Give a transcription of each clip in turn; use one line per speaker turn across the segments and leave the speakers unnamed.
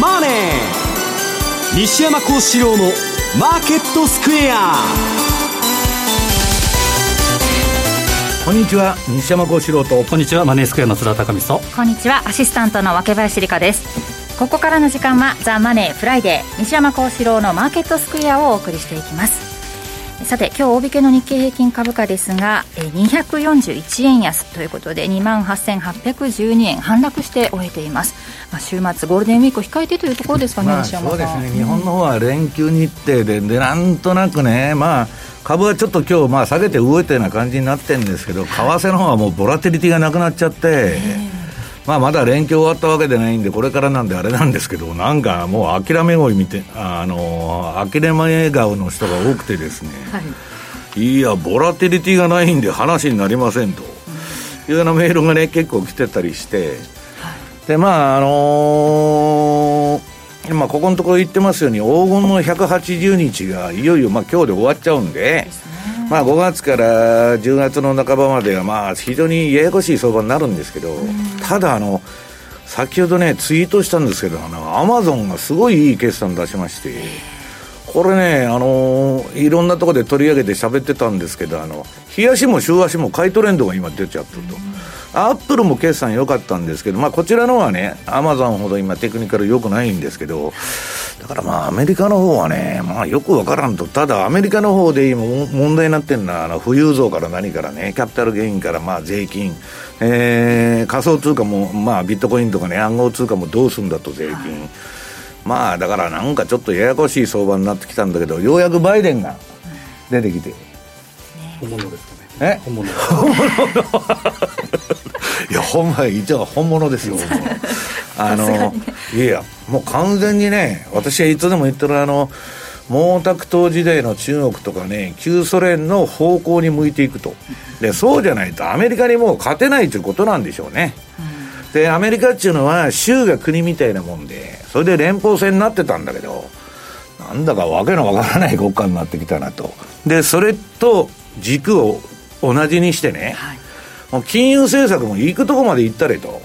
マネー」西山幸四郎の「マーケットスクエア」
こんにちは。西山幸四郎と。
こんにちは。マネースクエアの津田隆美と。
こんにちは。アシスタントの若林理香です。ここからの時間はザ・マネーフライデー。西山幸四郎のマーケットスクエアをお送りしていきますさて今日大引けの日経平均株価ですが241円安ということで2万8812円反落して終えています、まあ、週末ゴールデンウィークを控えてというところですかね、まあ、
そうですね、日本の方は連休日程ででなんとなくねまあ株はちょっと今日まあ下げて動いたような感じになってるんですけど、為替の方はもうボラティリティがなくなっちゃって、まあ、まだ連休終わったわけでないんで、これからなんであれなんですけど、なんかもう諦め声見て、あの諦め顔の人が多くてですね、はい、いや、ボラティリティがないんで話になりませんと、いうようなメールがね、結構来てたりして、で、まあ、あのー、まあ、ここのところ言ってますように、黄金の180日がいよいよ、まあ、今日で終わっちゃうんで、まあ、5月から10月の半ばまでは、まあ、非常にややこしい相場になるんですけど、ただあの、先ほどね、ツイートしたんですけど、アマゾンがすごいいい決算出しまして、これね、あのいろんなところで取り上げて喋ってたんですけど、あの日足も週足も買いトレンドが今出ちゃってると。アップルも決算良かったんですけど、まあ、こちらのはね、アマゾンほど今テクニカル良くないんですけど、だからまあ、アメリカの方はね、まあ、よくわからんと、ただアメリカの方で今問題になってるのは、あの、富裕増から何からね、キャピタルゲインからまあ、税金、えー、仮想通貨も、まあ、ビットコインとかね、暗号通貨もどうすんだと税金。まあ、だからなんかちょっとややこしい相場になってきたんだけど、ようやくバイデンが出てきて。
本物です。
え？本物。本物 いや、ほんま、一応本物ですよ。あの、いやいや、もう完全にね、私はいつでも言ってるあの、毛沢東時代の中国とかね、旧ソ連の方向に向いていくと。で、そうじゃないとアメリカにもう勝てないということなんでしょうね。で、アメリカっていうのは州が国みたいなもんで、それで連邦制になってたんだけど、なんだかわけのわからない国家になってきたなと。で、それと軸を同じにしてね、はいもう金融政策も行くとこまで行ったれと。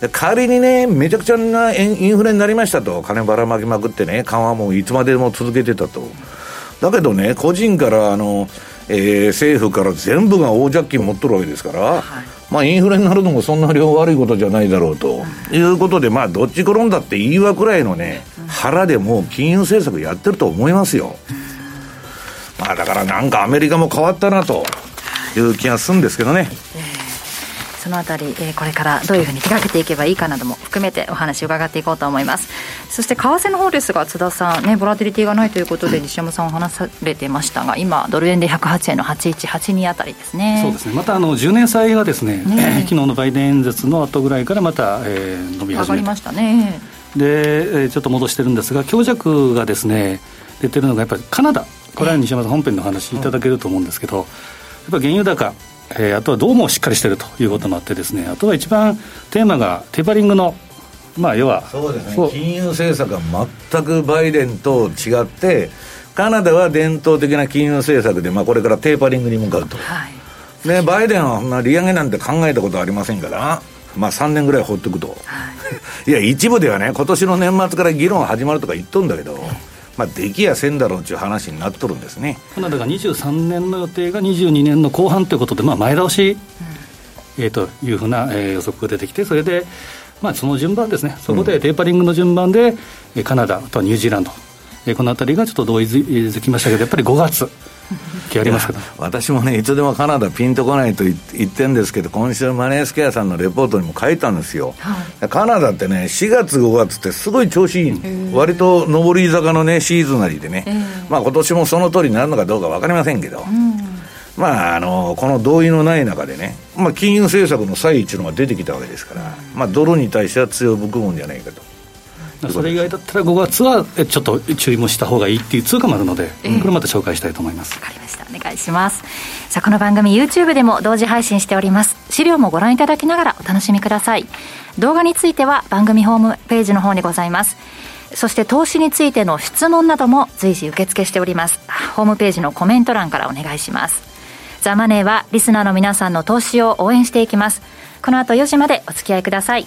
で仮にね、めちゃくちゃなインフレになりましたと、金ばらまきまくってね、緩和もいつまでも続けてたと。だけどね、個人からあの、えー、政府から全部が大借金持っとるわけですから、はい、まあインフレになるのもそんな量悪いことじゃないだろうと、いうことで、まあどっち転んだっていいわくらいのね、腹でもう金融政策やってると思いますよ。まあだからなんかアメリカも変わったなと。いう気がするんですけどね。
そのあたり、えー、これからどういうふうに手がけていけばいいかなども含めてお話を伺っていこうと思います。そして為替の方ですが津田さんねボラティリティがないということで西山さんお話されてましたが今ドル円で108円の8182あたりですね。
そうですね。またあの10年債がですねね 昨日のバイデン演説の後ぐらいからまた、えー、伸び始め
上がりましたね。
で、えー、ちょっと戻してるんですが強弱がですね出てるのがやっぱりカナダ。これは西山さん本編の話いただけると思うんですけど、っぱ原油高、えー、あとはどうもしっかりしてるということもあってですねあとは一番テーマがテーパリングのまあ要は
そうですね。金融政策が全くバイデンと違ってカナダは伝統的な金融政策で、まあ、これからテーパリングに向かうと、はい、でバイデンは、まあ、利上げなんて考えたことありませんから、まあ、3年ぐらい放っておくと、はい、いや一部ではね今年の年末から議論始まるとか言っとんだけど、まあ、できやせんだろうという話になっとるんですね。
カナダが23年の予定が22年の後半ということで、まあ、前倒し、うん、えー、というふうな、えー、予測が出てきて、それで、まあ、その順番ですね、そこでテーパリングの順番で、うん、カナダ、あとはニュージーランド、えー、このあたりがちょっと同意づきましたけど、やっぱり5月。気あります
私もね、いつでもカナダピンとこないと言ってるんですけど、今週、マネースケアさんのレポートにも書いたんですよ、はい、カナダってね、4月、5月ってすごい調子いい、割と上り坂のね、シーズナリーでね、まあ今年もその通りになるのかどうか分かりませんけど。まあ、あのこの同意のない中でね、まあ、金融政策の差異っていうのが出てきたわけですから、まあ、ドルに対しては強い含むんじゃないかと。
それ以外だったら5月はちょっと注意もした方がいいっていう通貨もあるので、これまた紹介したいと思います。
わかりました。お願いします。さあこの番組 YouTube でも同時配信しております。資料もご覧いただきながらお楽しみください。動画については番組ホームページの方にございます。そして投資についての質問なども随時受付しております。ホームページのコメント欄からお願いします。ザ・マネーはリスナーの皆さんの投資を応援していきます。この後4時までお付き合いください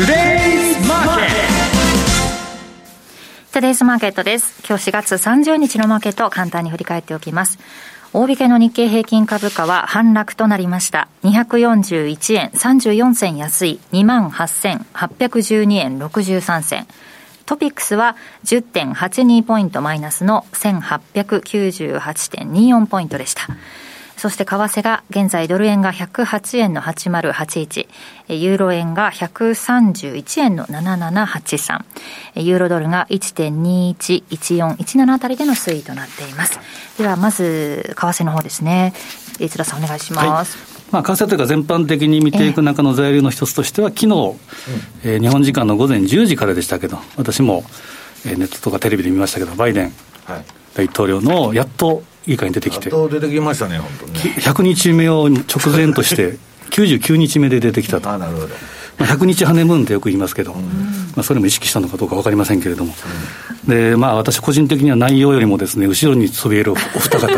トゥデイズマーケットです。今日4月30日のマーケットを簡単に振り返っておきます。大引けの日経平均株価は反落となりました。241円34銭安い28,812円63銭。トピックスは10.82ポイントマイナスの1898.24ポイントでした。そして為替が現在ドル円が108円の8081、ユーロ円が131円の7783、ユーロドルが1.211417あたりでの推移となっています。ではまず為替の方ですね。津田さんお願いします。はい
まあ、為替というか全般的に見ていく中の材料の一つとしては、昨日、えー、日本時間の午前10時からでしたけど、私も、えー、ネットとかテレビで見ましたけど、バイデン大統領のやっと議会に出てきて、
出てきましたね、本当に、ね。
100日目を直前として、99日目で出てきたと。
あなるほど
まあ、100日ハネムーンってよく言いますけど、まあ、それも意識したのかどうか分かりませんけれども、でまあ、私個人的には内容よりもですね後ろにそびえるお二方。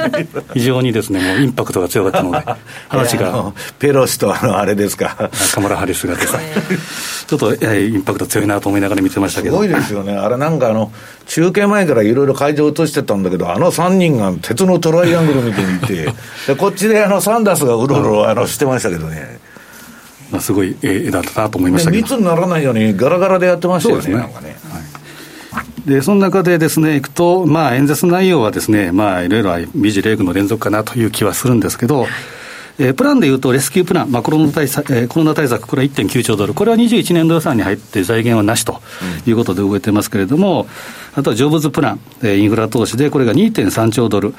非常にですねもうインパクトが強かったので話が。
ペロシとあのあれですか。
カマラ・ハリスがですねちょっとインパクト強いなと思いながら見てましたけど。
すごいですよね。あれなんかあの中継前からいろいろ会場映してたんだけどあの3人が鉄のトライアングル見ていて でこっちであのサンダースがうろうろあのしてましたけどね。
まあ、すごい絵だったなと思いましたけ
ど。密にならないようにガラガラでやってましたよね、
ね。なんかね。でその中でですね、いくと、まあ、演説内容はですね、まあ、いろいろ美辞麗句の連続かなという気はするんですけど、えー、プランでいうと、レスキュープラン、まあ、コロナ対策、えー、コロナ対策、これは1.9兆ドル、これは21年度予算に入って財源はなしということで動いてますけれども、あとは成仏プラン、えー、インフラ投資で、これが2.3兆ドル、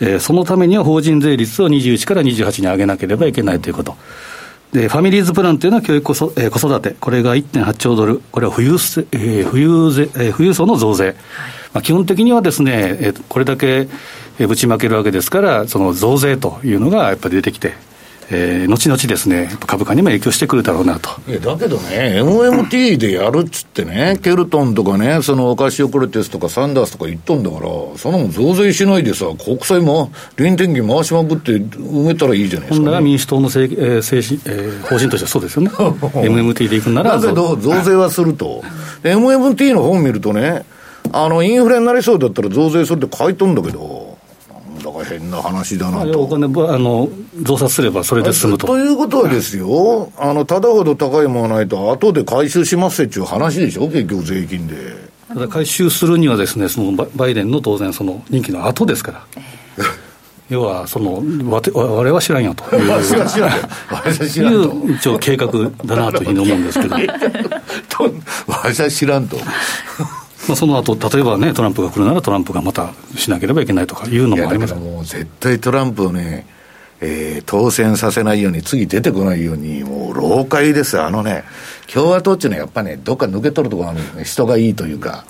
えー、そのためには法人税率を21から28に上げなければいけないということ。で、ファミリーズプランというのは教育子,、えー、子育て、これが1.8兆ドル、これは富裕,、えー、富裕税えー、富裕層の増税、はい、まあ、基本的にはですね、えー、これだけぶちまけるわけですから、その増税というのがやっぱり出てきて、えー、後々ですね、株価にも影響してくるだろうなと。
だけどね、MMT でやるっつってね、ケルトンとかね、そのオカシオ・クレテスとかサンダースとか言っとんだから、そのも増税しないでさ、国債も、臨転機回しまくって埋めたらいいじゃないですか、ね、
本来は民主党の政、えー政えー、方針としてはそうですよね。MMT でいくなら。
だけど、増税はすると。MMT の本見るとね、あの、インフレになりそうだったら増税するって書いとんだけど、だから変な話だなと。
お金あの増刷すればそれで済むと。
ということはですよ、あのただほど高いものないと、後で回収しますっていう話でしょ、結局、税金で。
ただ回収するにはですね、そのバイデンの当然、その任期の後ですから。要は、その、われ我々は知らんよという。
我々は知らん
と。いう一応計画だなというふうに思うんですけど。
私は知らんと。
まあ、その後例えばね、トランプが来るならトランプがまたしなければいけないとかいうのもあります
もう絶対トランプをね、えー、当選させないように、次出てこないように、もう老快ですあのね、共和党っていうのはやっぱね、どっか抜け取るところあるんですね、人がいいというか。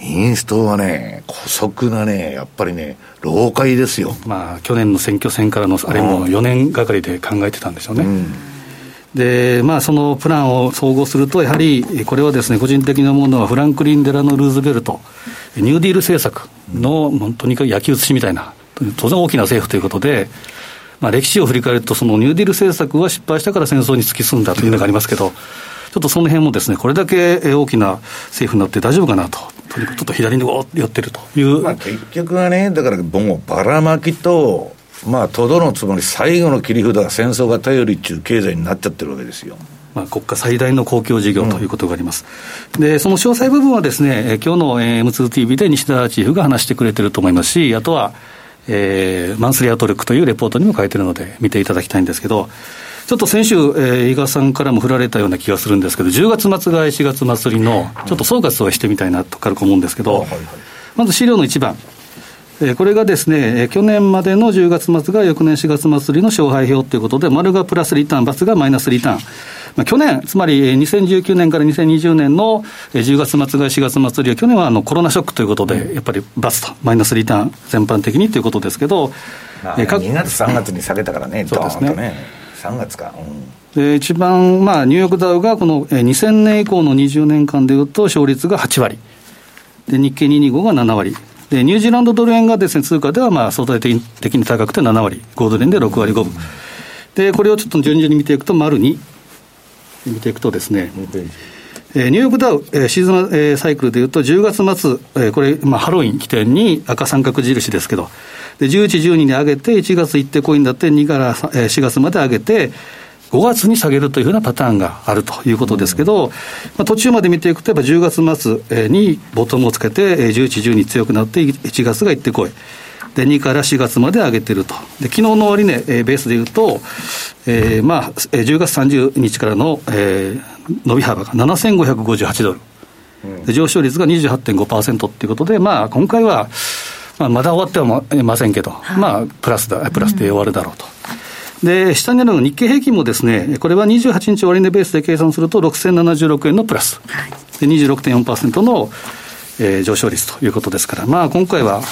民主党はね、姑息なね、やっぱりね、老快ですよ。
まあ、去年の選挙戦からの、あれも4年がかりで考えてたんでしょうね。うんで、まあ、そのプランを総合すると、やはりこれはですね、個人的なものは、フランクリン・デラノ・ルーズベルト、ニューディール政策の、もうとにかく焼き写しみたいな、当然大きな政府ということで、まあ、歴史を振り返ると、そのニューディール政策は失敗したから戦争に突き進んだというのがありますけど、ちょっとその辺もですね、これだけ大きな政府になって大丈夫かなととにかくちょっと左に寄ってるという。
まあ、結局はね、だからもうばらまきと、まあ、とどのつもり、最後の切り札が戦争が頼りっちゅう経済になっちゃってるわけですよ。
まあ、国家最大の公共事業ということがあります。うん、で、その詳細部分はですね、今日の M2TV で西田チーフが話してくれてると思いますし、あとは、えー、マンスリーアウトルックというレポートにも書いてるので、見ていただきたいんですけど、ちょっと先週、えー、伊賀さんからも振られたような気がするんですけど、10月末が4月祭りの、ちょっと総括をしてみたいなと軽く思うんですけど、まず資料の1番。えー、これがですね、えー、去年までの10月末が翌年4月末りの勝敗表ということで、丸がプラスリターン、×がマイナスリターン。まあ、去年、つまり2019年から2020年の10月末が4月末りは、去年はあのコロナショックということで、やっぱりバスと、マイナスリターン、全般的にということですけど、
まあ、えー、2月、3月に下げたからね、そうですね。3月か、
うん、で一番、まあ、ニューヨークダウがこの2000年以降の20年間でいうと、勝率が8割、で日経225が7割、でニュージーランドドル円がです、ね、通貨ではまあ相対的に高くて7割、5ドル円で6割5分、でこれをちょっと順々に見ていくと、丸2見ていくとですね。えー、ニューヨークダウ、えー、シーズン、えー、サイクルでいうと、10月末、えー、これ、まあ、ハロウィン起点に赤三角印ですけど、で11、12に上げて、1月行ってこいんだって、2から4月まで上げて、5月に下げるというふうなパターンがあるということですけど、まあ、途中まで見ていくと、やっぱ10月末にボトムをつけて、11、12強くなって、1月が行ってこい。で、2から4月まで上げてると。で、昨日の終値、えー、ベースでいうと、えー、まあ、10月30日からの、えー、伸び幅が7558ドル。で上昇率が28.5%っていうことで、まあ、今回は、まあ、まだ終わってはませんけど、はい、まあ、プラスだ、プラスで終わるだろうと。で、下にあるの日経平均もですね、これは28日終値ベースで計算すると6076円のプラス。はい、で、26.4%の、えー、上昇率ということですから、まあ、今回は、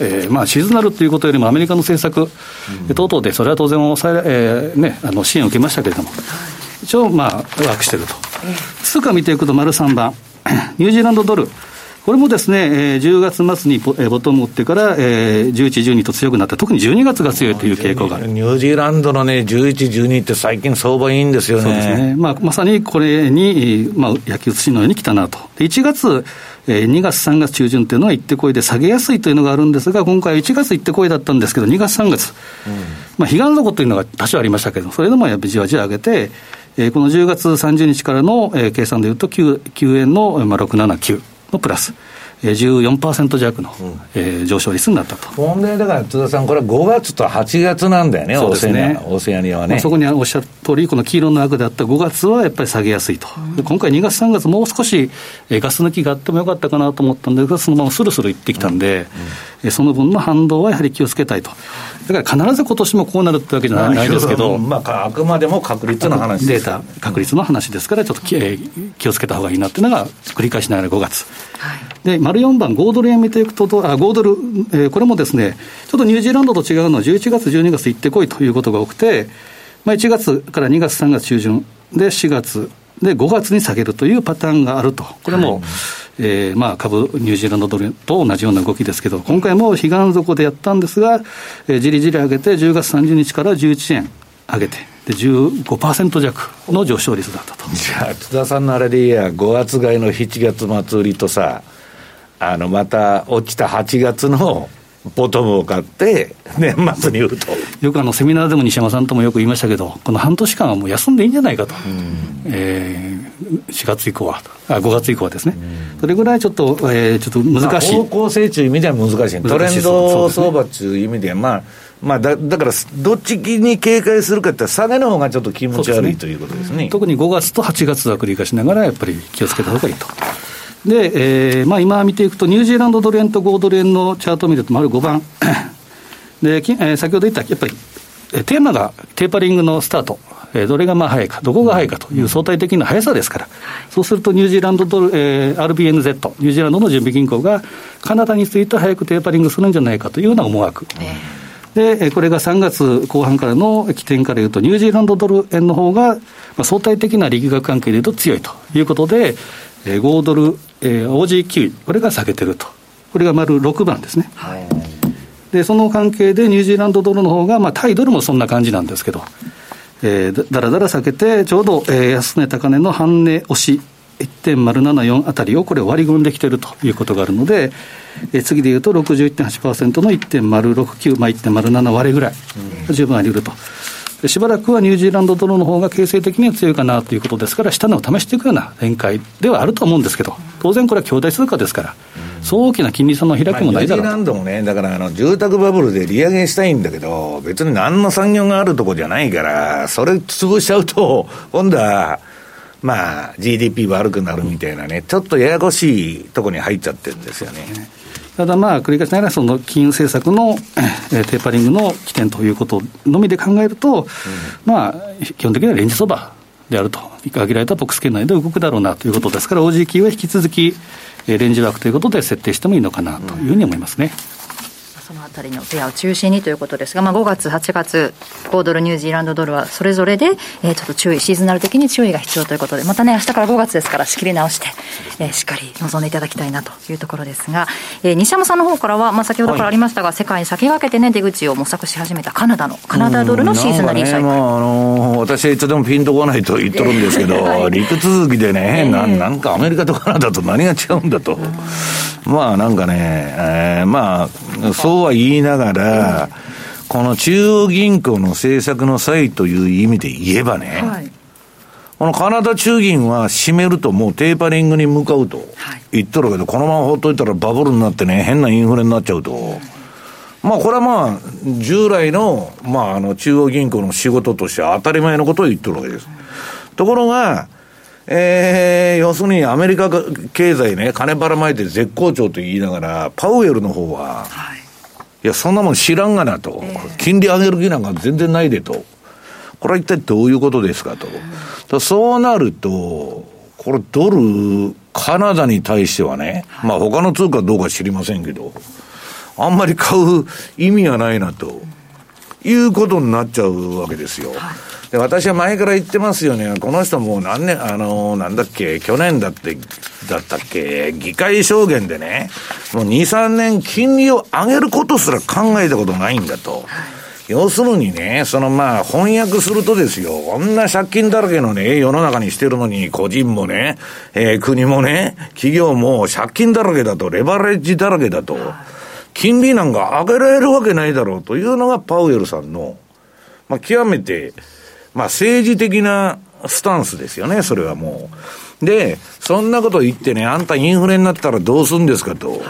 えーまあ、シーズナルということよりもアメリカの政策等々で、それは当然抑え、えーね、あの支援を受けましたけれども、一応、まあ、ワークしてると。通貨見ていくと、丸3番、ニュージーランドドル。これもですね、えー、10月末にボ,、えー、ボトムを打ってから、えー、11、12と強くなって、特に12月が強いという傾向がある
ニュージーランドのね、11、12って最近相場いいんですよね。そうですね。
まあ、まさにこれに、まあ、焼き写しのように来たなと。で、1月、えー、2月、3月中旬というのは行ってこいで下げやすいというのがあるんですが、今回1月行ってこいだったんですけど、2月、3月、うん、まあ、彼岸底というのが多少ありましたけど、それでもやっぱりじわじわ上げて、えー、この10月30日からの、えー、計算でいうと9、9円の、まあ、679のプラス。14%弱の、うん、えー、上昇率になったと。
本命だから津田さん、これは5月と8月なんだよね、そうですね。オセアニアはね、まあ、
そこにおっしゃる通り、この黄色の赤であった5月はやっぱり下げやすいと、うん、今回2月、3月、もう少し、えー、ガス抜きがあってもよかったかなと思ったんですが、そのままするするいってきたんで、うん、その分の反動はやはり気をつけたいと。だから必ず今年もこうなるってわけじゃないですけど、
まあ、あくまでも確率の話
データ、確率の話ですから、ちょっと気,、えー、気をつけたほうがいいなっていうのが、繰り返しながら5月。はい、で、丸4番、5ドル円見ていくと、あ5ドル、えー、これもですね、ちょっとニュージーランドと違うのは、11月、12月行ってこいということが多くて、まあ、1月から2月、3月中旬で、4月で、5月に下げるというパターンがあると、これも、はいえーまあ、株、ニュージーランドドルと同じような動きですけど、今回も彼岸底でやったんですが、えー、じりじり上げて、10月30日から11円上げて、で15%弱の上昇率だったと。
じゃあ、津田さんのあれでいいや、5月買いの7月末売りとさ、あのまた落ちた8月のボトムを買って、年末に売ると。
よくあのセミナーでも西山さんともよく言いましたけど、この半年間はもう休んでいいんじゃないかと、えー、4月以降は、あ5月以降はですね、それぐらいちょっと、えー、ちょっと難しい。
方向性という意味では難しい、トレンド相場という意味では、まあ、まあだ、だから、どっちに警戒するかって、下げの方がちょっと気持ち悪い、ね、ということですね。
特に5月と8月は繰り返しながら、やっぱり気をつけた方がいいと。で、えーまあ、今見ていくと、ニュージーランドドル円と5ドル円のチャートを見ると、丸5番で、えー、先ほど言った、やっぱり、テーマがテーパリングのスタート、えー、どれがまあ早いか、どこが早いかという相対的な速さですから、そうするとニュージーランドドル、えー、RBNZ、ニュージーランドの準備銀行が、カナダについて早くテーパリングするんじゃないかというような思惑。で、これが3月後半からの起点からいうと、ニュージーランドドル円の方が、まあ、相対的な力学関係でいうと強いということで、えー、5ドル、えー、OG9、これが下げてると。これが丸6番ですね。はい、で、その関係でニュージーランドドルの方が、まあ、タイドルもそんな感じなんですけど、えー、だらだら下げて、ちょうど、えー、安値高値の半値押し1.074あたりをこれ割り込んできているということがあるので、え次でいうと61.8%の1.069、まあ、1.07割れぐらい、十分あり得ると。しばらくはニュージーランドドルの方が形成的には強いかなということですから、下値を試していくような展開ではあると思うんですけど、当然これは兄弟通貨ですから、そう大きな金利差の開きもないだろう。
ニュージーランドもね、だからあの住宅バブルで利上げしたいんだけど、別に何の産業があるとこじゃないから、それ潰しちゃうと、今度は、まあ、GDP 悪くなるみたいなね、ちょっとややこしいとこに入っちゃってるんですよね。
ただまあ、繰り返しながら、その金融政策の、えー、テーパリングの起点ということのみで考えると、うん、まあ、基本的にはレンジ相場であると、限られたボックス圏内で動くだろうなということですから、OG は引き続き、えー、レンジ枠ということで設定してもいいのかなというふうに思いますね。うん
そのあたりのペアを中心にということですが、まあ、5月、8月、5ドル、ニュージーランドドルはそれぞれで、えー、ちょっと注意、シーズナル的に注意が必要ということで、またね、明日から5月ですから、仕切り直して、えー、しっかり臨んでいただきたいなというところですが、えー、西山さんの方からは、まあ、先ほどからありましたが、はい、世界に先駆けてね、出口を模索し始めたカナダの、カナダドルのシーズナリーサイクル。ね、まあ、あ
のー、私はいつでもピンとこないと言っとるんですけど、はい、陸続きでね、えー、ななんかアメリカとカナダと何が違うんだと。まあなんかね、えー、まあ、そうは言いながら、この中央銀行の政策の際という意味で言えばね、はい、このカナダ中銀は閉めるともうテーパリングに向かうと言っとるけど、このままほっといたらバブルになってね、変なインフレになっちゃうと。まあこれはまあ、従来の、まああの中央銀行の仕事としては当たり前のことを言ってるわけです。ところが、えー、要するにアメリカ経済ね、金ばらまいて絶好調と言いながら、パウエルの方は、はい、いや、そんなもん知らんがなと、えー、金利上げる気なんか全然ないでと。これは一体どういうことですかと。うん、そうなると、これドル、カナダに対してはね、はい、まあ他の通貨どうか知りませんけど、あんまり買う意味がないなと、いうことになっちゃうわけですよ。はいで、私は前から言ってますよね。この人もう何年、あの、なんだっけ、去年だって、だったっけ、議会証言でね、もう2、3年金利を上げることすら考えたことないんだと。要するにね、そのまあ翻訳するとですよ、こんな借金だらけのね、世の中にしてるのに、個人もね、えー、国もね、企業も借金だらけだと、レバレッジだらけだと、金利なんか上げられるわけないだろうというのがパウエルさんの、まあ極めて、まあ政治的なスタンスですよね、それはもう。で、そんなこと言ってね、あんたインフレになったらどうすんですかと。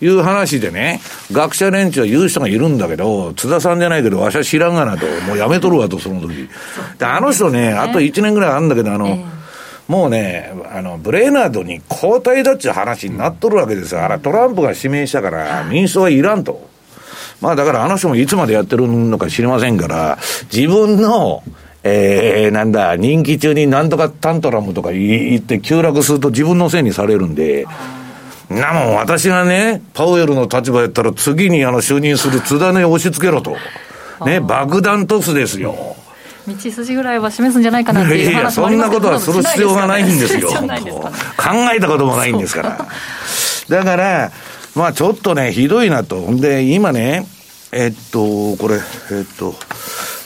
いう話でね、学者連中は言う人がいるんだけど、津田さんじゃないけど、わしは知らんがなと、もうやめとるわと、その時。で、あの人ね、あと1年ぐらいあるんだけど、あの、もうね、あの、ブレーナードに交代だっちゅう話になっとるわけですよ。あれ、トランプが指名したから、民主党はいらんと。まあだからあの人もいつまでやってるのか知りませんから、自分の、えー、なんだ、任期中になんとかタントラムとか言って急落すると自分のせいにされるんで、なもん私がね、パウエルの立場やったら次にあの就任する津田に押し付けろと。ね、爆弾トスですよ。
道筋ぐらいは示すんじゃないかなっていう話もあります
そんなことはする必要がないんですよ。すね、考えたこともないんですから。だから、まあちょっとね、ひどいなと。で、今ね、えっと、これ、えっと、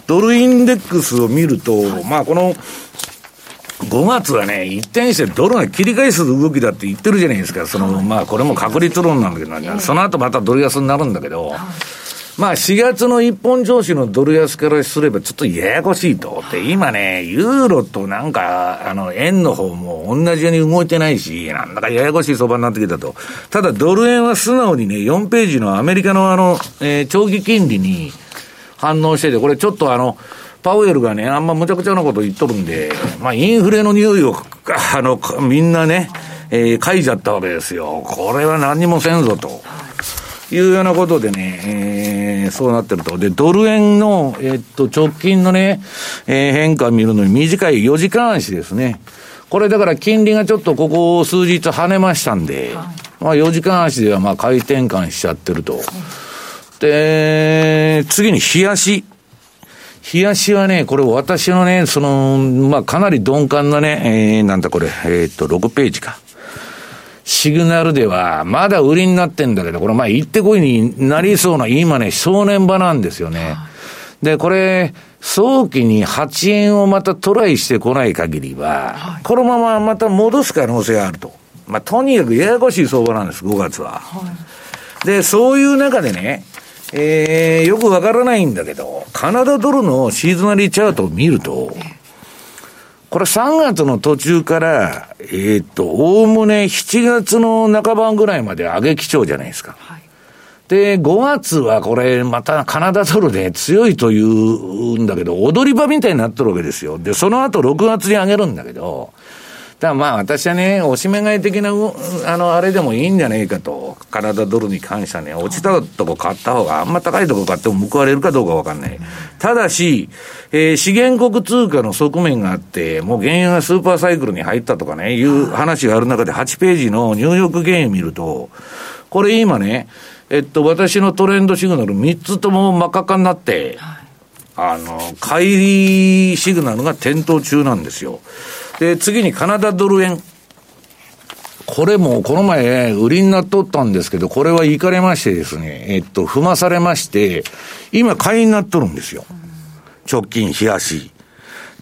ドルインデックスを見ると、はい、まあこの、5月はね、一転してドルが切り返す動きだって言ってるじゃないですか。その、まあこれも確率論なんだけど、その後またドル安になるんだけど、まあ4月の一本調子のドル安からすればちょっとややこしいと。で、今ね、ユーロとなんか、あの、円の方も同じように動いてないし、なんだかややこしい相場になってきたと。ただドル円は素直にね、4ページのアメリカのあの、えー、長期金利に、反応してて、これちょっとあの、パウエルがね、あんまむちゃくちゃなこと言っとるんで、まあ、インフレの匂いを、あの、みんなね、えー、書いちゃったわけですよ。これは何もせんぞと。いうようなことでね、えー、そうなってると。で、ドル円の、えー、っと、直近のね、えー、変化見るのに短い4時間足ですね。これだから金利がちょっとここ数日跳ねましたんで、まあ4時間足ではまあ回転換しちゃってると。で、次に冷やし。冷やしはね、これ私のね、その、まあ、かなり鈍感なね、えー、なんだこれ、えー、っと、6ページか。シグナルでは、まだ売りになってんだけど、これ、まあ、行ってこいになりそうな、今ね、正念場なんですよね。で、これ、早期に8円をまたトライしてこない限りは、はい、このまままた戻す可能性があると。まあ、とにかくややこしい相場なんです、5月は。はい、で、そういう中でね、えー、よくわからないんだけど、カナダドルのシーズナリーチャートを見ると、これ3月の途中から、えー、っと、おおむね7月の半ばぐらいまで上げ基調じゃないですか。はいで、5月はこれ、またカナダドルで強いというんだけど、踊り場みたいになってるわけですよ。で、その後6月に上げるんだけど、だまあ私はね、おしめ買い的な、あの、あれでもいいんじゃねえかと。カナダドルに関してはね、落ちたとこ買った方が、あんま高いとこ買っても報われるかどうかわかんない。ただし、えー、資源国通貨の側面があって、もう原油がスーパーサイクルに入ったとかね、いう話がある中で8ページのニューヨーク原油見ると、これ今ね、えっと、私のトレンドシグナル3つとも真っ赤かになって、はい、あの、買いシグナルが点灯中なんですよ。で、次にカナダドル円。これもこの前売りになっとったんですけど、これは行かれましてですね、えっと、踏まされまして、今買いになっとるんですよ。直近冷やし。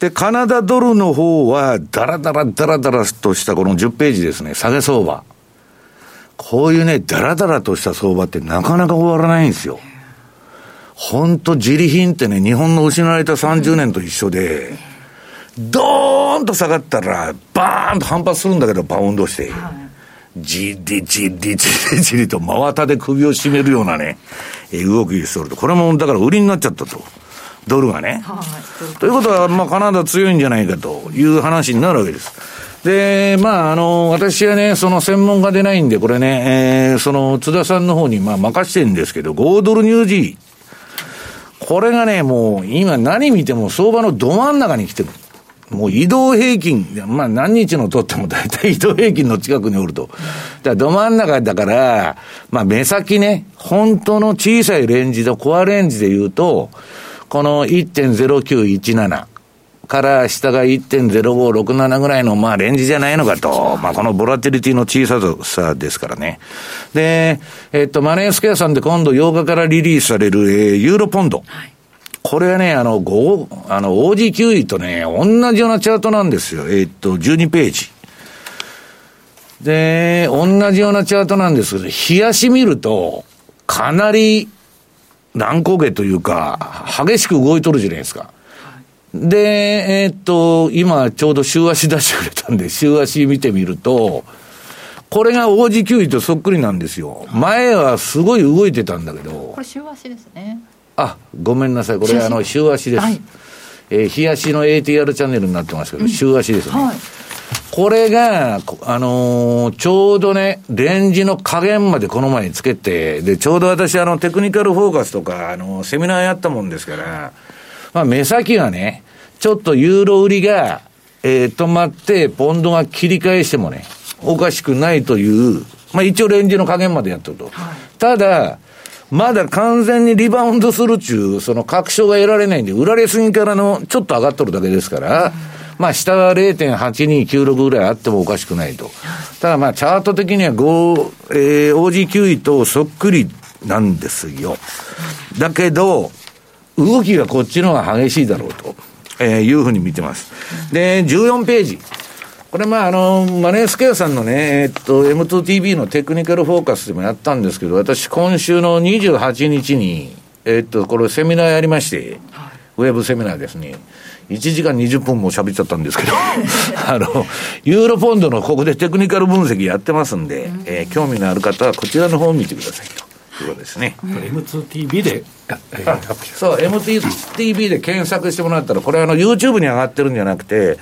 で、カナダドルの方は、ダラダラダラダラとしたこの10ページですね、下げ相場。こういうね、だらだらとした相場ってなかなか終わらないんですよ。本当自利品ってね、日本の失われた30年と一緒で、ドーンと下がったら、バーンと反発するんだけど、バウンドして。じりじりじりじりと真綿で首を絞めるようなね、え動きしとると。これもだから売りになっちゃったと。ドルがね。ということは、まあ、カナダ強いんじゃないかという話になるわけです。で、まあ、あの、私はね、その専門家でないんで、これね、えー、その津田さんの方に、まあ、任してるんですけど、5ドルニュージー。これがね、もう、今何見ても相場のど真ん中に来てる。もう移動平均、まあ何日のとっても大体移動平均の近くにおると。だからど真ん中だから、まあ目先ね、本当の小さいレンジとコアレンジで言うと、この1.0917。から下が1.0567ぐらいの、まあ、レンジじゃないのかと。まあ、このボラティリティの小ささですからね。で、えっと、マネースケアさんで今度8日からリリースされる、えー、ユーロポンド。はいこれはね、あの、5、あの、OG9 位とね、同じようなチャートなんですよ。えー、っと、12ページ。で、同じようなチャートなんですけど、冷やし見ると、かなり乱高下というか、激しく動いとるじゃないですか。で、えー、っと、今ちょうど週足出してくれたんで、週足見てみると、これが王子球威とそっくりなんですよ。前はすごい動いてたんだけど。こ
れ週足ですね。
あ、ごめんなさい。これあの、週足です。はい、えー、日足の ATR チャンネルになってますけど、うん、週足ですね。はい、これが、あのー、ちょうどね、レンジの加減までこの前につけて、で、ちょうど私、あの、テクニカルフォーカスとか、あの、セミナーやったもんですから、まあ、目先がね、ちょっとユーロ売りが、えー、止まって、ポンドが切り返してもね、おかしくないという、まあ一応レンジの加減までやってると。はい、ただ、まだ完全にリバウンドするっちゅう、その確証が得られないんで、売られすぎからの、ちょっと上がっとるだけですから、うん、まあ下は0.8296ぐらいあってもおかしくないと。ただまあチャート的には5、えー、OG9 位とそっくりなんですよ。だけど、動きがこっちの方が激しいだろうと。えー、いうふうに見てます。で、14ページ。これ、まあ、あの、マネースケアさんのね、えっと、M2TV のテクニカルフォーカスでもやったんですけど、私、今週の28日に、えっと、これ、セミナーやりまして、はい、ウェブセミナーですね。1時間20分も喋っちゃったんですけど、あの、ユーロポンドのここでテクニカル分析やってますんで、えー、興味のある方はこちらの方を見てくださいと。いうことですね。
M2TV で、
そう、MTV で検索してもらったら、これあの YouTube に上がってるんじゃなくて、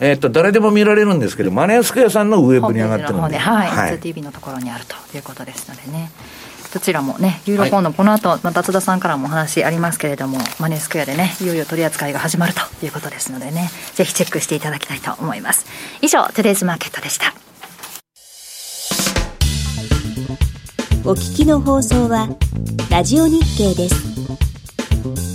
えっと、誰でも見られるんですけど、マネースクエアさんのウェブに上がってるんで。
はい、はい、M2TV のところにあるということですのでね。どちらもね、ユーロポンド、この後、また津田さんからもお話ありますけれども、マネースクエアでね、いよいよ取り扱いが始まるということですのでね、ぜひチェックしていただきたいと思います。以上、トゥデイズマーケットでした。
お聞きの放送は、ラジオ日経です。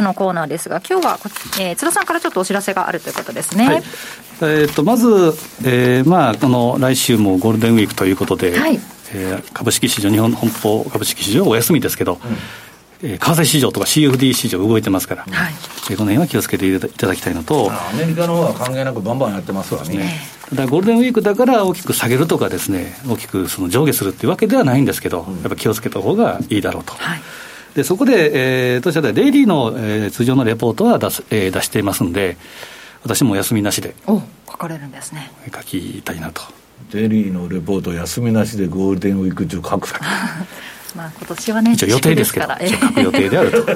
スのコーナーですが、今日は、えー、津田さんからちょっとお知らせがあるということですね。はい、え
ー、とまず、えーまあ、この来週もゴールデンウィークということで、はい。えー、株式市場、日本本邦株式市場お休みですけど、うん、えー、為替市場とか CFD 市場動いてますから、はい、えー、この辺は気をつけていただきたいのと、
アメリカの方は関係なくバンバンやってますわね。ね。
ただゴールデンウィークだから大きく下げるとかですね、大きくその上下するっていうわけではないんですけど、やっぱ気をつけた方がいいだろうと。はいでそこで、えー、当社ではデイリーの、えー、通常のレポートは出す、えー、出していますんで、私も休みなしで
お書かれるんですね
書きたいなと。
デイリーのレポート休みなしでゴールデンウィーク中書く
まあ今年はね、
一応予定ですけど、一応書く予定であると。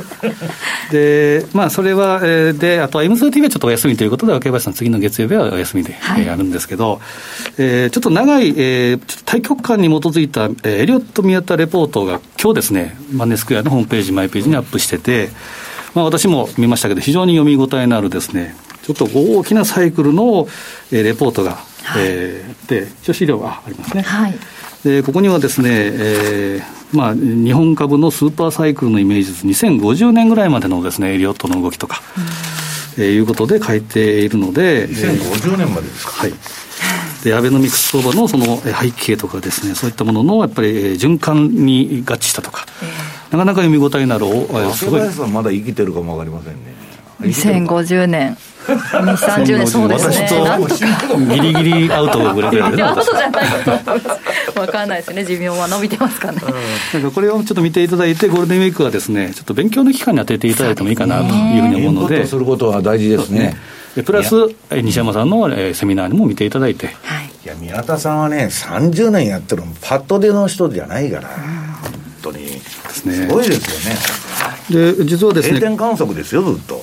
で、まあそれは、えー、で、あとは M2TV はちょっとお休みということで、若林さん、次の月曜日はお休みで、はい、えー、あるんですけど、えー、ちょっと長い、えー、ちょっと対局観に基づいた、えー、エリオット宮田レポートが、今日ですね、マネースクエアのホームページ、マイページにアップしてて、まあ私も見ましたけど、非常に読み応えのあるですね、ちょっと大きなサイクルの、えー、レポートが、はい、えー、で、一応資料がありますね。はいでここにはですね、えーまあ、日本株のスーパーサイクルのイメージ図、2050年ぐらいまでのですね、エリオットの動きとか、うん、えー、いうことで書いているので、
2050年までですか？
はいでアベノミクス相場のその背景とかですね、そういったもののやっぱり循環に合致したとか、えー、なかなか読み応えになる、
すごい。まだ生きてるかもわかりませんね。
2050年。2、30年、そうです
ね。ギリギリアウトぐらい
アウトじゃないわかんないですね。寿命は伸びてますかね。
なんかこれをちょっと見ていただいて、ゴールデンウィークはですね、ちょっと勉強の期間に当てていただいてもいいかなというふうに思うので。
することは大事ですね。
プラス、西山さんのセミナーにも見ていただいて。
はい、いや、宮田さんはね、30年やってるの、パッと出の人じゃないから、本当に。すごいですよね。
で、実はですね。
定点観測ですよ、ずっと。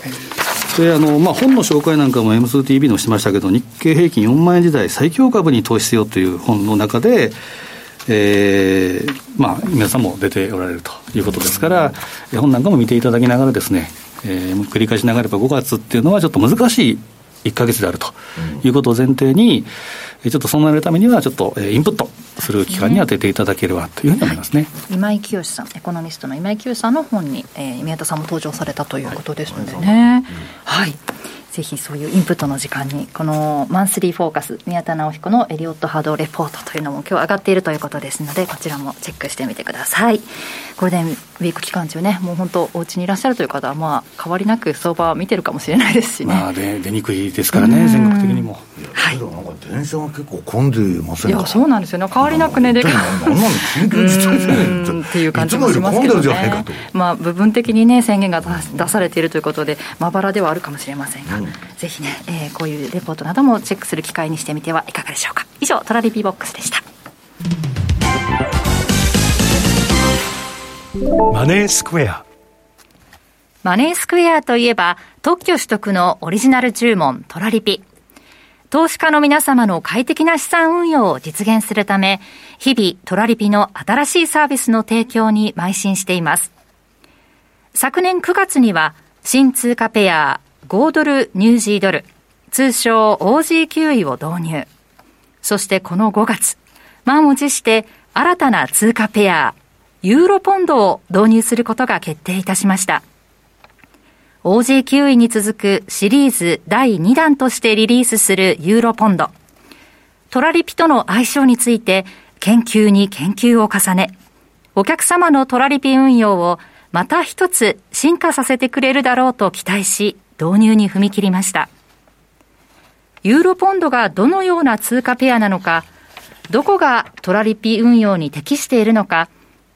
であのまあ、本の紹介なんかも M2TV のしてましたけど、日経平均4万円時代最強株に投資せよという本の中で、えーまあ、皆さんも出ておられるということですから、本なんかも見ていただきながらですね、えー、繰り返しながら5月っていうのはちょっと難しい1か月であるということを前提に、ちょっと備えるためには、ちょっとインプットする期間に当てていただければというふうに思いますね、
今井清さん、エコノミストの今井清さんの本に、えー、宮田さんも登場されたということですのでね。はい、はいぜひそういうインプットの時間に、このマンスリーフォーカス、宮田直彦のエリオット波動レポートというのも今日上がっているということですので、こちらもチェックしてみてください。ゴールデンウィーク期間中ね、もう本当、お家にいらっしゃるという方は、まあ、変わりなく相場は見てるかもしれないですしね。
まあ、出にくいですからね、全国的にも。
はい。なんか電車は結構混んでません
いや、そうなんですよね。変わりなくね、で、なんなの緊急事態宣言っていう感じもしますけどね。まあ、部分的にね、宣言が出されているということで、まばらではあるかもしれませんが、うん、ぜひね、えー、こういうレポートなどもチェックする機会にしてみてはいかがでしょうか以上トラリピボックスでした
マネースクエア
マネースクエアといえば特許取得のオリジナル注文トラリピ投資家の皆様の快適な資産運用を実現するため、日々トラリピの新しいサービスの提供に邁進しています。昨年9月には新通貨ペア5ドルニュージードル、通称 OG9 位を導入。そしてこの5月、満を持して新たな通貨ペア、ユーロポンドを導入することが決定いたしました。OG9 位に続くシリーズ第2弾としてリリースするユーロポンド。トラリピとの相性について研究に研究を重ね、お客様のトラリピ運用をまた一つ進化させてくれるだろうと期待し、導入に踏み切りました。ユーロポンドがどのような通貨ペアなのか、どこがトラリピ運用に適しているのか、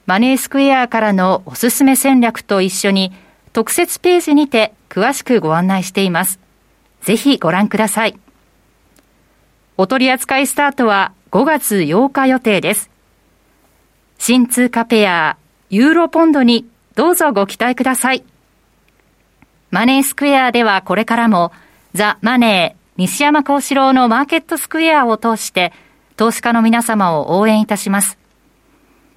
マネースクエアからのおすすめ戦略と一緒に特設ページにて詳しくご案内しています。ぜひご覧ください。お取り扱いスタートは5月8日予定です。新通貨ペア、ユーロポンドにどうぞご期待ください。マネースクエアではこれからも、ザ・マネー、西山幸四郎のマーケットスクエアを通して、投資家の皆様を応援いたします。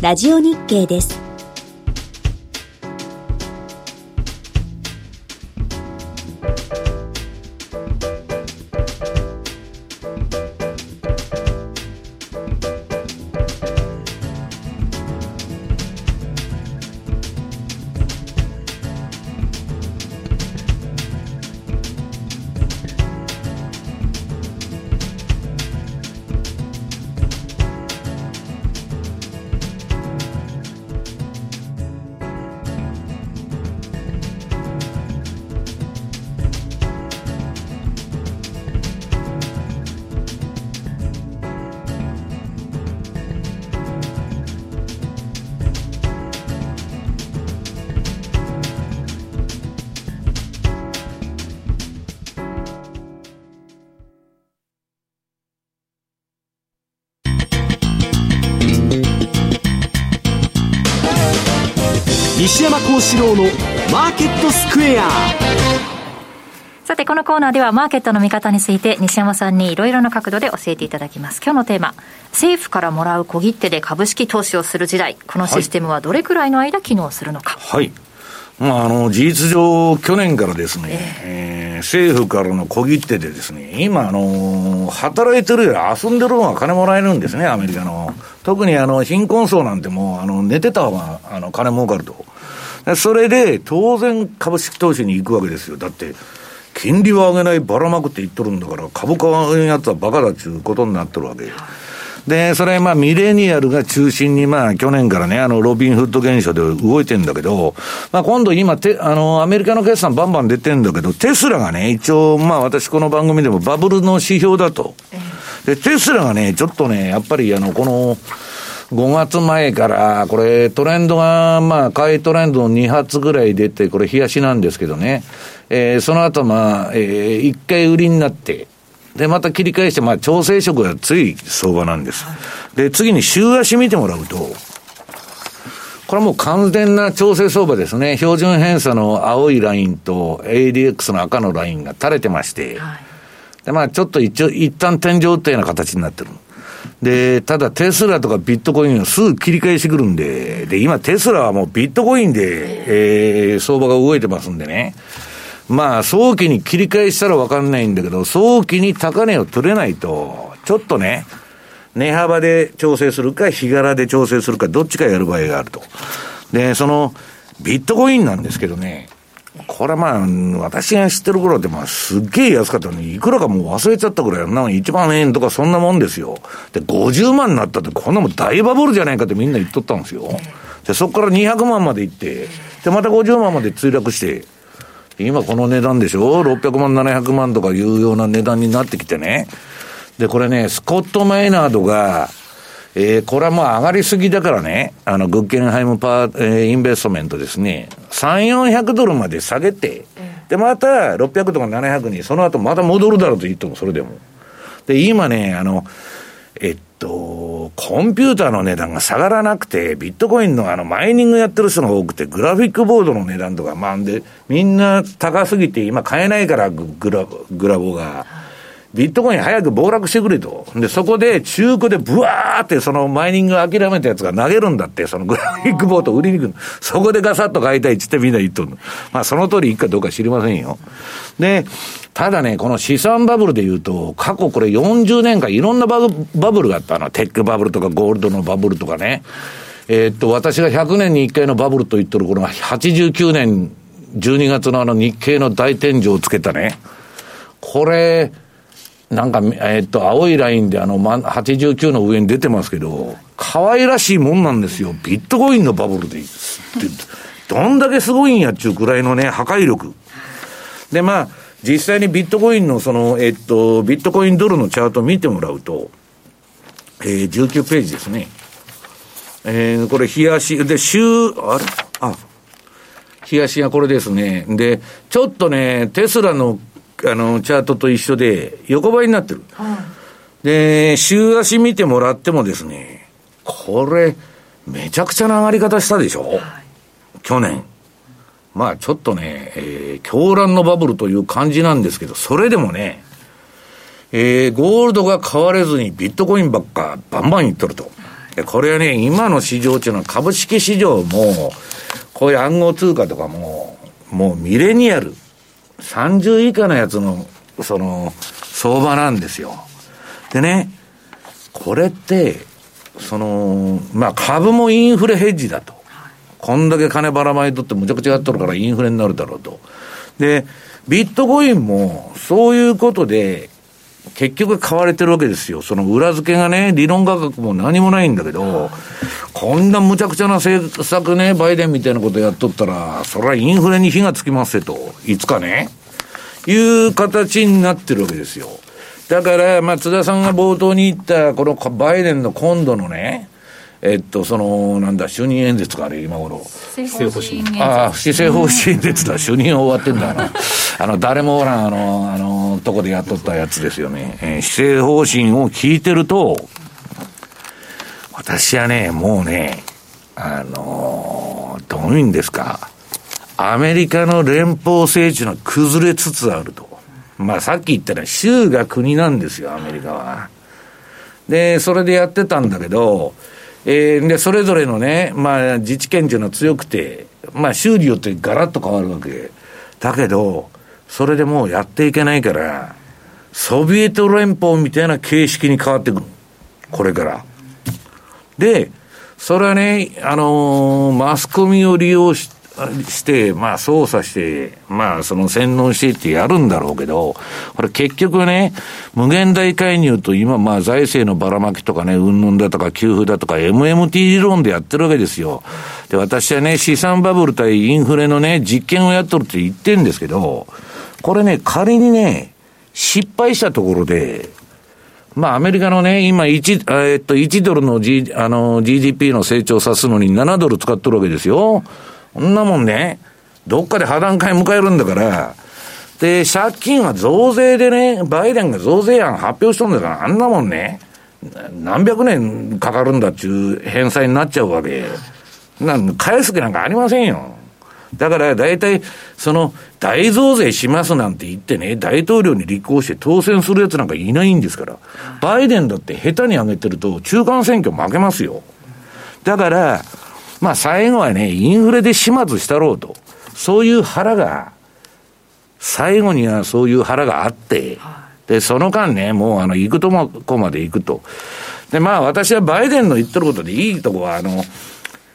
ラジオ日経です。
西山幸四郎のマーケットスクエア
さて、このコーナーではマーケットの見方について西山さんにいろいろな角度で教えていただきます。今日のテーマ、政府からもらう小切手で株式投資をする時代、このシステムはどれくらいの間機能するのか。
はい。まあ、あの、事実上、去年からですね、えー、えー、政府からの小切手でですね、今、あのー、働いてるより遊んでる方が金もらえるんですね、アメリカの。特にあの、貧困層なんてもう、あの、寝てた方が、あの、金儲かると。それで、当然株式投資に行くわけですよ。だって、金利は上げないばらまくって言っとるんだから、株価は上げんやつはバカだっていうことになってるわけ。で、それ、まあ、ミレニアルが中心に、まあ、去年からね、あの、ロビンフッド現象で動いてんだけど、まあ、今度今、て、あの、アメリカの決算バンバン出てんだけど、テスラがね、一応、まあ、私この番組でもバブルの指標だと。で、テスラがね、ちょっとね、やっぱり、あの、この、5月前から、これ、トレンドが、まあ、買いトレンドの2発ぐらい出て、これ、冷やしなんですけどね。えー、その後、まあ、えー、1回売りになって、で、また切り返して、まあ、調整色がつい相場なんです。で、次に週足見てもらうと、これはもう完全な調整相場ですね。標準偏差の青いラインと ADX の赤のラインが垂れてまして、はい、で、まあ、ちょっと一応、一旦天井っていうような形になってる。で、ただテスラとかビットコインはすぐ切り返してくるんで、で、今テスラはもうビットコインで、えー、相場が動いてますんでね。まあ、早期に切り返したらわかんないんだけど、早期に高値を取れないと、ちょっとね、値幅で調整するか、日柄で調整するか、どっちかやる場合があると。で、その、ビットコインなんですけどね、これまあ、私が知ってる頃ってまあ、すっげえ安かったのに、いくらかもう忘れちゃったぐらい、な1万円とかそんなもんですよ。で、50万になったって、こんなもん大バブルじゃないかってみんな言っとったんですよ。で、そこから200万まで行って、で、また50万まで墜落して、今この値段でしょ ?600 万、700万とかいうような値段になってきてね。で、これね、スコット・マイナードが、えー、これはもう上がりすぎだからね、あの、グッケンハイムパー、えー、インベストメントですね、3、400ドルまで下げて、で、また600とか700に、その後また戻るだろうと言っても、それでも。で、今ね、あの、えっと、コンピューターの値段が下がらなくて、ビットコインのあの、マイニングやってる人が多くて、グラフィックボードの値段とか、まあ、で、みんな高すぎて今買えないから、グラ、グラボが。ビットコイン早く暴落してくれと。で、そこで中古でブワーってそのマイニング諦めたやつが投げるんだって、そのグラフィックボード売りに行くそこでガサッと買いたいっつってみんな言っとるまあその通りいくかどうか知りませんよ。で、ただね、この資産バブルで言うと、過去これ40年間いろんなバブルがあったの。テックバブルとかゴールドのバブルとかね。えー、っと、私が100年に1回のバブルと言ってる頃は89年12月のあの日経の大天井をつけたね。これ、なんか、えっと、青いラインであの、ま89の上に出てますけど、可愛らしいもんなんですよ。ビットコインのバブルでいいです。どんだけすごいんやっちゅうくらいのね、破壊力。で、まあ、実際にビットコインのその、えっと、ビットコインドルのチャート見てもらうと、えー、19ページですね。えー、これ、冷やし、で、週、あれ？あ、冷やしがこれですね。で、ちょっとね、テスラのあの、チャートと一緒で、横ばいになってる。で、週足見てもらってもですね、これ、めちゃくちゃな上がり方したでしょ、去年。まあちょっとね、えー、狂乱のバブルという感じなんですけど、それでもね、えー、ゴールドが買われずにビットコインばっかバンバンいっとると。これはね、今の市場っていうのは株式市場も、こういう暗号通貨とかも、もうミレニアル、30以下のやつの、その、相場なんですよ。でね、これって、その、まあ株もインフレヘッジだと。こんだけ金ばらまいとってむちゃくちゃやっとるからインフレになるだろうと。で、ビットコインもそういうことで、結局買われてるわけですよ。その裏付けがね、理論価格も何もないんだけど、こんな無茶苦茶な政策ね、バイデンみたいなことやっとったら、それはインフレに火がつきますよと、いつかね、いう形になってるわけですよ。だから、まあ、津田さんが冒頭に言った、このバイデンの今度のね、えっと、その、なんだ、就任演説か、あれ、今頃。
施政方針
ああ、施政方針演説だ、就任終わってんだな。あの、誰もおらん、あの、あの、とこでやっとったやつですよね。えー、施政方針を聞いてると、私はね、もうね、あのどういうんですか、アメリカの連邦政治の崩れつつあると。まあ、さっき言ったら州が国なんですよ、アメリカは。で、それでやってたんだけど、えー、で、それぞれのね、まあ、自治権っていうのは強くて、まあ、州によってガラッと変わるわけ。だけど、それでもうやっていけないから、ソビエト連邦みたいな形式に変わってくる。これから。で、それはね、あのー、マスコミを利用しして、まあ操作して、まあその洗脳してってやるんだろうけど、これ結局ね、無限大介入と今まあ財政のばらまきとかね、うんぬんだとか給付だとか MMT 理論でやってるわけですよ。で、私はね、資産バブル対インフレのね、実験をやっとるって言ってるんですけど、これね、仮にね、失敗したところで、まあ、アメリカのね、今1、えっと、1ドルの,、G、あの GDP の成長を指すのに7ドル使ってるわけですよ。こんなもんね、どっかで破談会迎えるんだから、で、借金は増税でね、バイデンが増税案発表したんだから、あんなもんね、何百年かかるんだっていう返済になっちゃうわけ。な返す気なんかありませんよ。だから大体、その、大増税しますなんて言ってね、大統領に立候補して当選する奴なんかいないんですから。バイデンだって下手に上げてると中間選挙負けますよ。だから、まあ最後はね、インフレで始末したろうと。そういう腹が、最後にはそういう腹があって、で、その間ね、もうあの、行くとこまで行くと。で、まあ私はバイデンの言ってることでいいとこは、あの、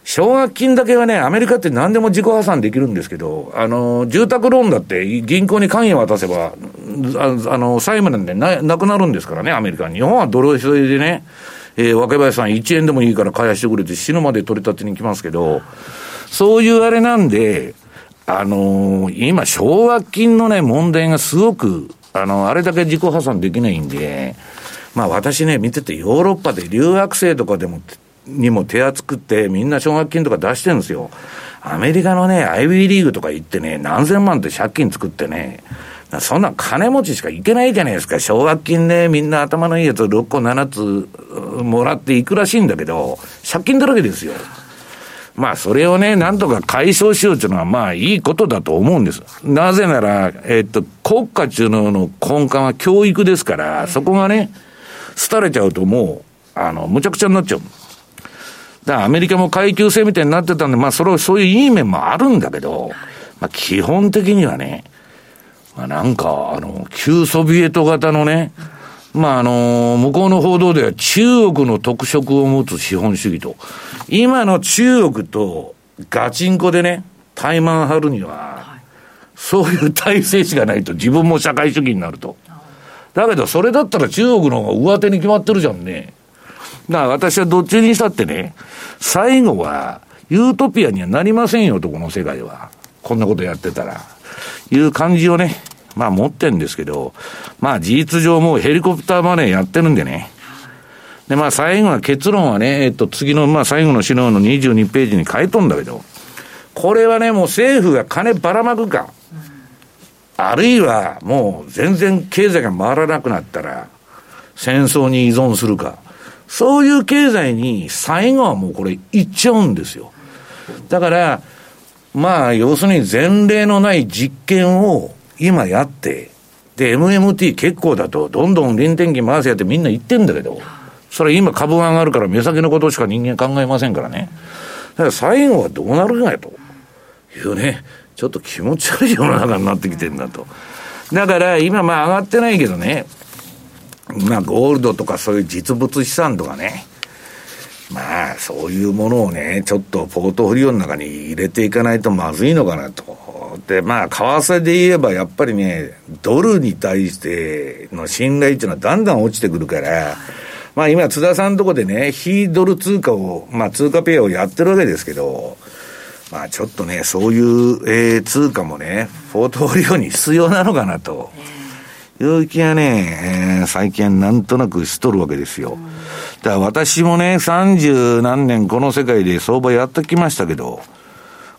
奨学金だけはね、アメリカって何でも自己破産できるんですけど、あの、住宅ローンだって銀行に関与渡せば、あの、債務なんでななくなるんですからね、アメリカ。日本はドルそれでね、えー、若林さん1円でもいいから返してくれて死ぬまで取り立てに来ますけど、そういうあれなんで、あのー、今、奨学金のね、問題がすごく、あの、あれだけ自己破産できないんで、まあ私ね、見ててヨーロッパで留学生とかでも、にも手厚くて、みんな奨学金とか出してるんですよ。アメリカのね、アイビーリーグとか行ってね、何千万って借金作ってね、そんな金持ちしか行けないじゃないですか。奨学金ね、みんな頭のいいやつ6個7つもらっていくらしいんだけど、借金だらけですよ。まあ、それをね、なんとか解消しようというのは、まあ、いいことだと思うんです。なぜなら、えっと、国家中のの根幹は教育ですから、そこがね、廃れちゃうともう、あの、むちゃくちゃになっちゃう。だからアメリカも階級制みたいになってたんで、まあ、それはそういういい面もあるんだけど、まあ、基本的にはね、まあ、なんか、あの、旧ソビエト型のね、まあ、あの、向こうの報道では中国の特色を持つ資本主義と、今の中国とガチンコでね、怠慢張るには、そういう体制しかないと、自分も社会主義になると。だけど、それだったら中国の方が上手に決まってるじゃんね。だから私はどっちにしたってね、最後は、ユートピアにはなりませんよと、この世界は。こんなことやってたら。いう感じをね、まあ持ってんですけど、まあ事実上もうヘリコプターマネーやってるんでね。で、まあ最後は結論はね、えっと次のまあ最後の資料の22ページに書いとんだけど、これはね、もう政府が金ばらまくか。あるいはもう全然経済が回らなくなったら、戦争に依存するか。そういう経済に最後はもうこれいっちゃうんですよ。だから、まあ、要するに前例のない実験を今やって、で、MMT 結構だと、どんどん臨転機回せやってみんな言ってんだけど、それ今株が上がるから目先のことしか人間考えませんからね。だから最後はどうなるかやというね、ちょっと気持ち悪い世の中になってきてんだと。だから今まあ上がってないけどね、まあゴールドとかそういう実物資産とかね、まあそういうものをね、ちょっとポートフォリオの中に入れていかないとまずいのかなと。で、まあ、為替で言えば、やっぱりね、ドルに対しての信頼っていうのはだんだん落ちてくるから、まあ今、津田さんのとこでね、非ドル通貨を、まあ通貨ペアをやってるわけですけど、まあちょっとね、そういう、えー、通貨もね、ポートフォリオに必要なのかなと。いう気がね、えー、最近なんとなくしとるわけですよ。だから私もね、三十何年この世界で相場やってきましたけど、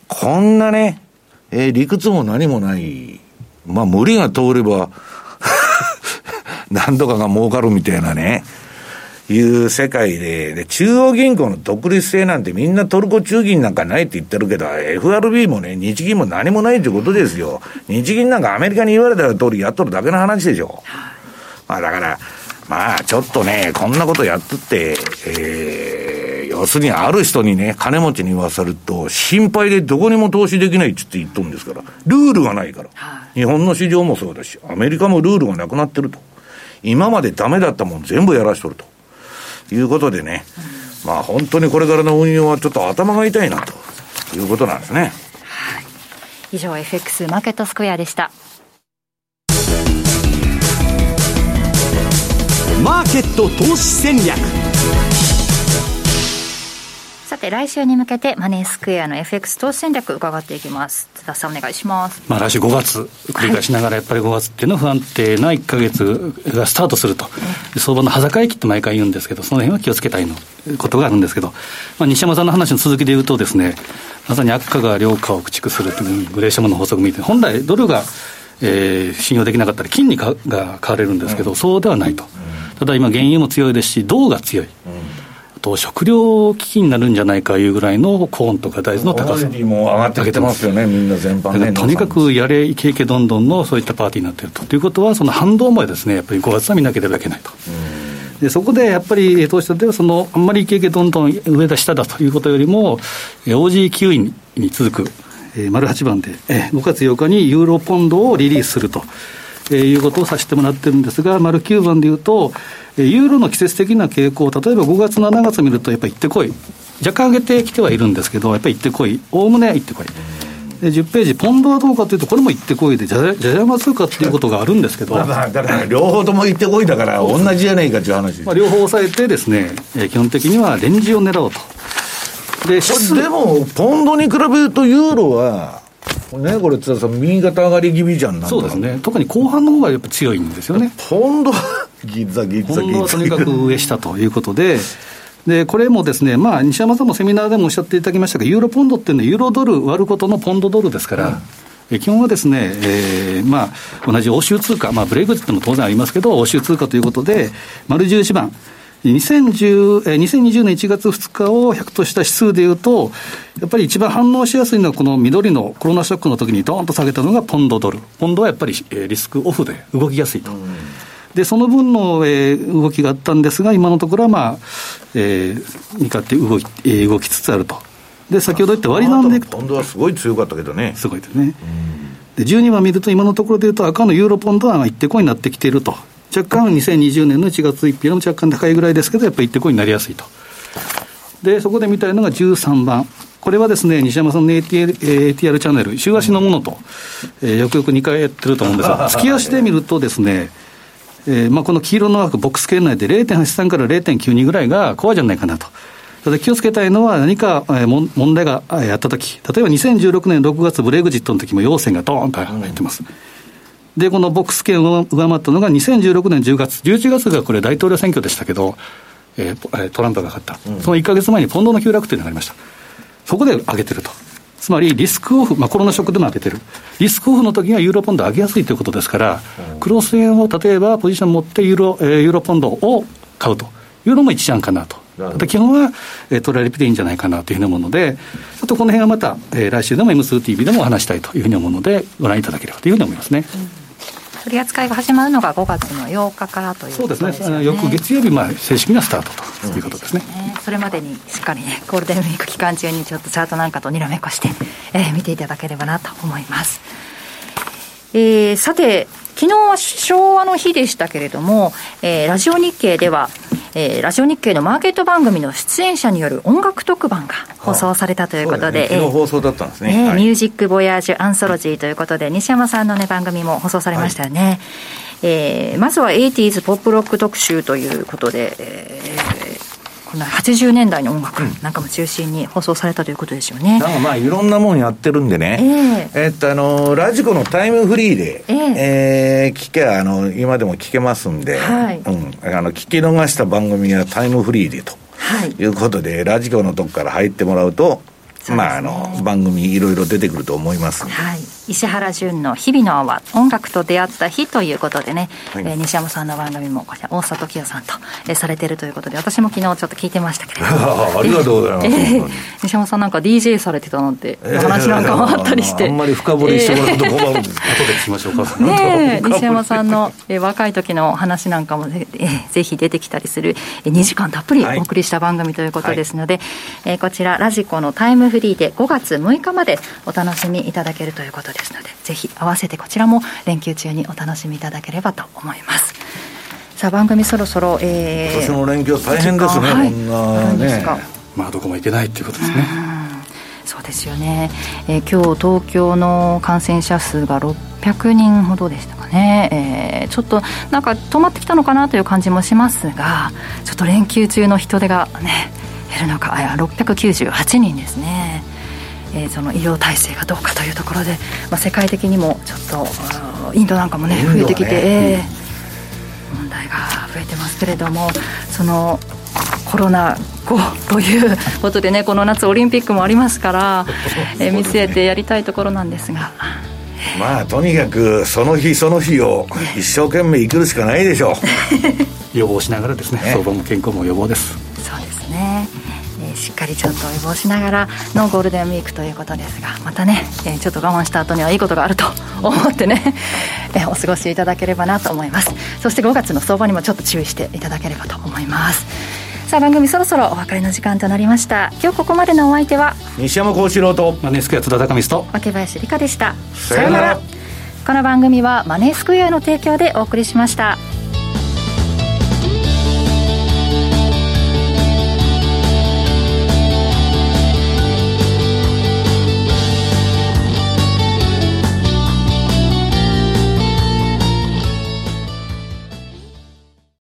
こんなね、えー、理屈も何もない、まあ無理が通れば 何とかが儲かるみたいなね、いう世界で、で、中央銀行の独立性なんてみんなトルコ中銀なんかないって言ってるけど、FRB もね、日銀も何もないってことですよ。日銀なんかアメリカに言われた通りやっとるだけの話でしょ。まあだから、まあちょっとね、こんなことやっとって、えー、要するにある人にね、金持ちに言わせると、心配でどこにも投資できないって言ってるんですから、ルールがないから。日本の市場もそうだし、アメリカもルールがなくなってると。今までダメだったもん全部やらしとると。いうことでね、まあ本当にこれからの運用はちょっと頭が痛いなということなんですね。はい、
以上 FX マーケットスクエアでした。
マーケット投資戦略
さて来週に向けてマネースクエアの FX 投資戦略伺っていきます。津田さんお願いします。
まあ来週5月繰り返しながらやっぱり5月っていうのは不安定な1か月がスタートすると、相場の裸駅って毎回言うんですけどその辺は気をつけたいのことがあるんですけど、まあ、西山さんの話の続きで言うとですねまさに悪化が良化を駆逐するというグレーシャムの法則みたいな本来ドルがえー、信用できなかったら金にかが買われるんですけど、そうではないと、ただ今、原油も強いですし、銅が強い、と食料危機になるんじゃないかいうぐらいのコーンとか大豆の高さ
も上がってきてますよね、みんな全般ね。
とにかくやれ、いけいけどんどんのそういったパーティーになっていると。ということは、その反動もですね、やっぱり5月は見なければいけないと。でそこでやっぱり投資家ではその、あんまりいけいけどんどん上だ下だということよりも、OG9 位に続く、えー、丸8番で、えー、5月8日にユーロポンドをリリースすると。えー、いうことをさせてもらってるんですが、丸9番でいうと、ユーロの季節的な傾向、例えば5月、7月見ると、やっぱり行ってこい、若干上げてきてはいるんですけど、やっぱり行ってこい、おおむね行ってこい。で10ページ、ポンドはどうかというと、これも行ってこいで、じゃじゃじゃ馬通貨っていうことがあるんですけど、
だから両方とも行ってこいだから、同じじゃないかっていう話、
まあ、両方抑えてですね、えー、基本的にはレンジを狙おうと。
ででも、ポンドに比べると、ユーロは、ね、これ、津田さん、右肩上がり気味じゃん
そうですね、特に後半の方がやっぱ強いんですよね。
ポンドギッザギッザ
ギッザ。はとにかく上下ということで、で、これもですね、まあ、西山さんもセミナーでもおっしゃっていただきましたが、ユーロポンドっていうのは、ユーロドル割ることのポンドドルですから、うん、基本はですね、えー、まあ、同じ欧州通貨、まあ、ブレイクジットも当然ありますけど、欧州通貨ということで、丸11番、2010 2020年1月2日を100とした指数でいうと、やっぱり一番反応しやすいのは、この緑のコロナショックの時にドーンと下げたのがポンドドル。ポンドはやっぱりリスクオフで動きやすいと。で、その分の、えー、動きがあったんですが、今のところは、まあ、えー、向かって動き,、えー、動きつつあると。で、先ほど言った割りなんでいく
と。ポンドはすごい強かったけどね。
すごいですね。で、12番見ると、今のところでいうと、赤のユーロポンドは一手こになってきていると。若干2020年の1月1日の若干高いぐらいですけど、やっぱり一手こになりやすいと。で、そこで見たいのが13番。これはですね、西山さんの ATR, ATR チャンネル、週足のものと、えー、よくよく2回やってると思うんですが、月足で見るとですね、えーまあ、この黄色の枠、ボックス圏内で0.83から0.92ぐらいがコアじゃないかなと。ただ気をつけたいのは、何か、えー、問題があったとき、例えば2016年6月ブレグジットの時も陽線がドーンと入ってます。で、このボックス圏を上回ったのが2016年10月、11月がこれ大統領選挙でしたけど、えー、トランプが勝った、うん、その1か月前にポンドの急落というのがありました。そこで上げてると。つまりリスクオフ、まあ、コロナショックでも上げてる、リスクオフの時にはユーロポンド上げやすいということですから、クロス円を例えばポジション持ってユーロ、えー、ユーロポンドを買うというのも一案かなと。基本は、えー、トラリピでいいんじゃないかなというふうに思うので、ちょっとこの辺はまた、えー、来週でも M2TV でもお話したいというふうに思うので、ご覧いただければというふうに思いますね。うん
取り扱いが始まるのが5月の8日からということですね。そうですね。
翌月曜日、まあ、正式なスタートということですね。
ねそれまでにしっかりね、ゴールデンウィーク期間中にちょっとチャートなんかとにらめっこして、えー、見ていただければなと思います。えー、さて、昨日は昭和の日でしたけれども、えー、ラジオ日経では、えー、ラジオ日経のマーケット番組の出演者による音楽特番が放送されたということで、
ね、放送だったんですね、
えーはい、ミュージック・ボヤージュ・アンソロジーということで、西山さんの、ね、番組も放送されましたよね。はいえー、まずは 80s ポップロック特集ということで、えー、この80年代の音楽なんかも中心に放送されたということですよね。
なんかまあいろんなもんやってるんでね、えー、えー、っとあのラジコのタイムフリーで、えー、えー、聞けあの今でも聞けますんで、はい、うん、あの聞き逃した番組はタイムフリーでと、はい、いうことでラジコのとこから入ってもらうとまあ、あの番組いろいろ出てくると思います、
はい、石原淳の「日々の泡音楽と出会った日」ということでね、はい、えー、西山さんの番組もこちら大里清さんと、えー、されてるということで私も昨日ちょっと聞いてましたけれど
も。ありがとうございます、えー、
西山さんなんか DJ されてたなんて話なんかもあったりして、
えー、あんまり深掘りしてもらうと困るんです、
えー、後で聞きましょうか
ね西山さんの、えー、若い時の話なんかもぜ,、えー、ぜひ出てきたりする、えー、2時間たっぷりお送りした番組ということですので、はい、えー、こちらラジコのタイムフリーで5月6日までお楽しみいただけるということですのでぜひ合わせてこちらも連休中にお楽しみいただければと思います。さあ番組そろそろ、
えー、今年の連休大変ですね、はい、こんなね
まあどこも行けないっていうことですね。
そうですよね、えー、今日東京の感染者数が600人ほどでしたかね、えー、ちょっとなんか止まってきたのかなという感じもしますがちょっと連休中の人手がね減るのかあ698人ですねえー、その医療体制がどうかというところで、まあ、世界的にもちょっとインドなんかもね増えてきて、ね、えー、問題が増えてますけれどもそのコロナ後ということでねこの夏オリンピックもありますから、えー、見据えてやりたいところなんですが。
まあとにかくその日その日を一生懸命生きるしかないでしょう。
予防しながらですね。相場も健康も予防です
しっかりちょっと予防しながらのゴールデンウィークということですがまたね、えー、ちょっと我慢した後にはいいことがあると思ってね、えー、お過ごしいただければなと思います。そして5月の相場にもちょっと注意していただければと思います。さあ番組そろそろお別れの時間となりました。今日ここまでのお相手は
西山幸四郎と
マネースクエア津田高光と
若林理香でした。さようなら。この番組はマネースクエアの提供でお送りしました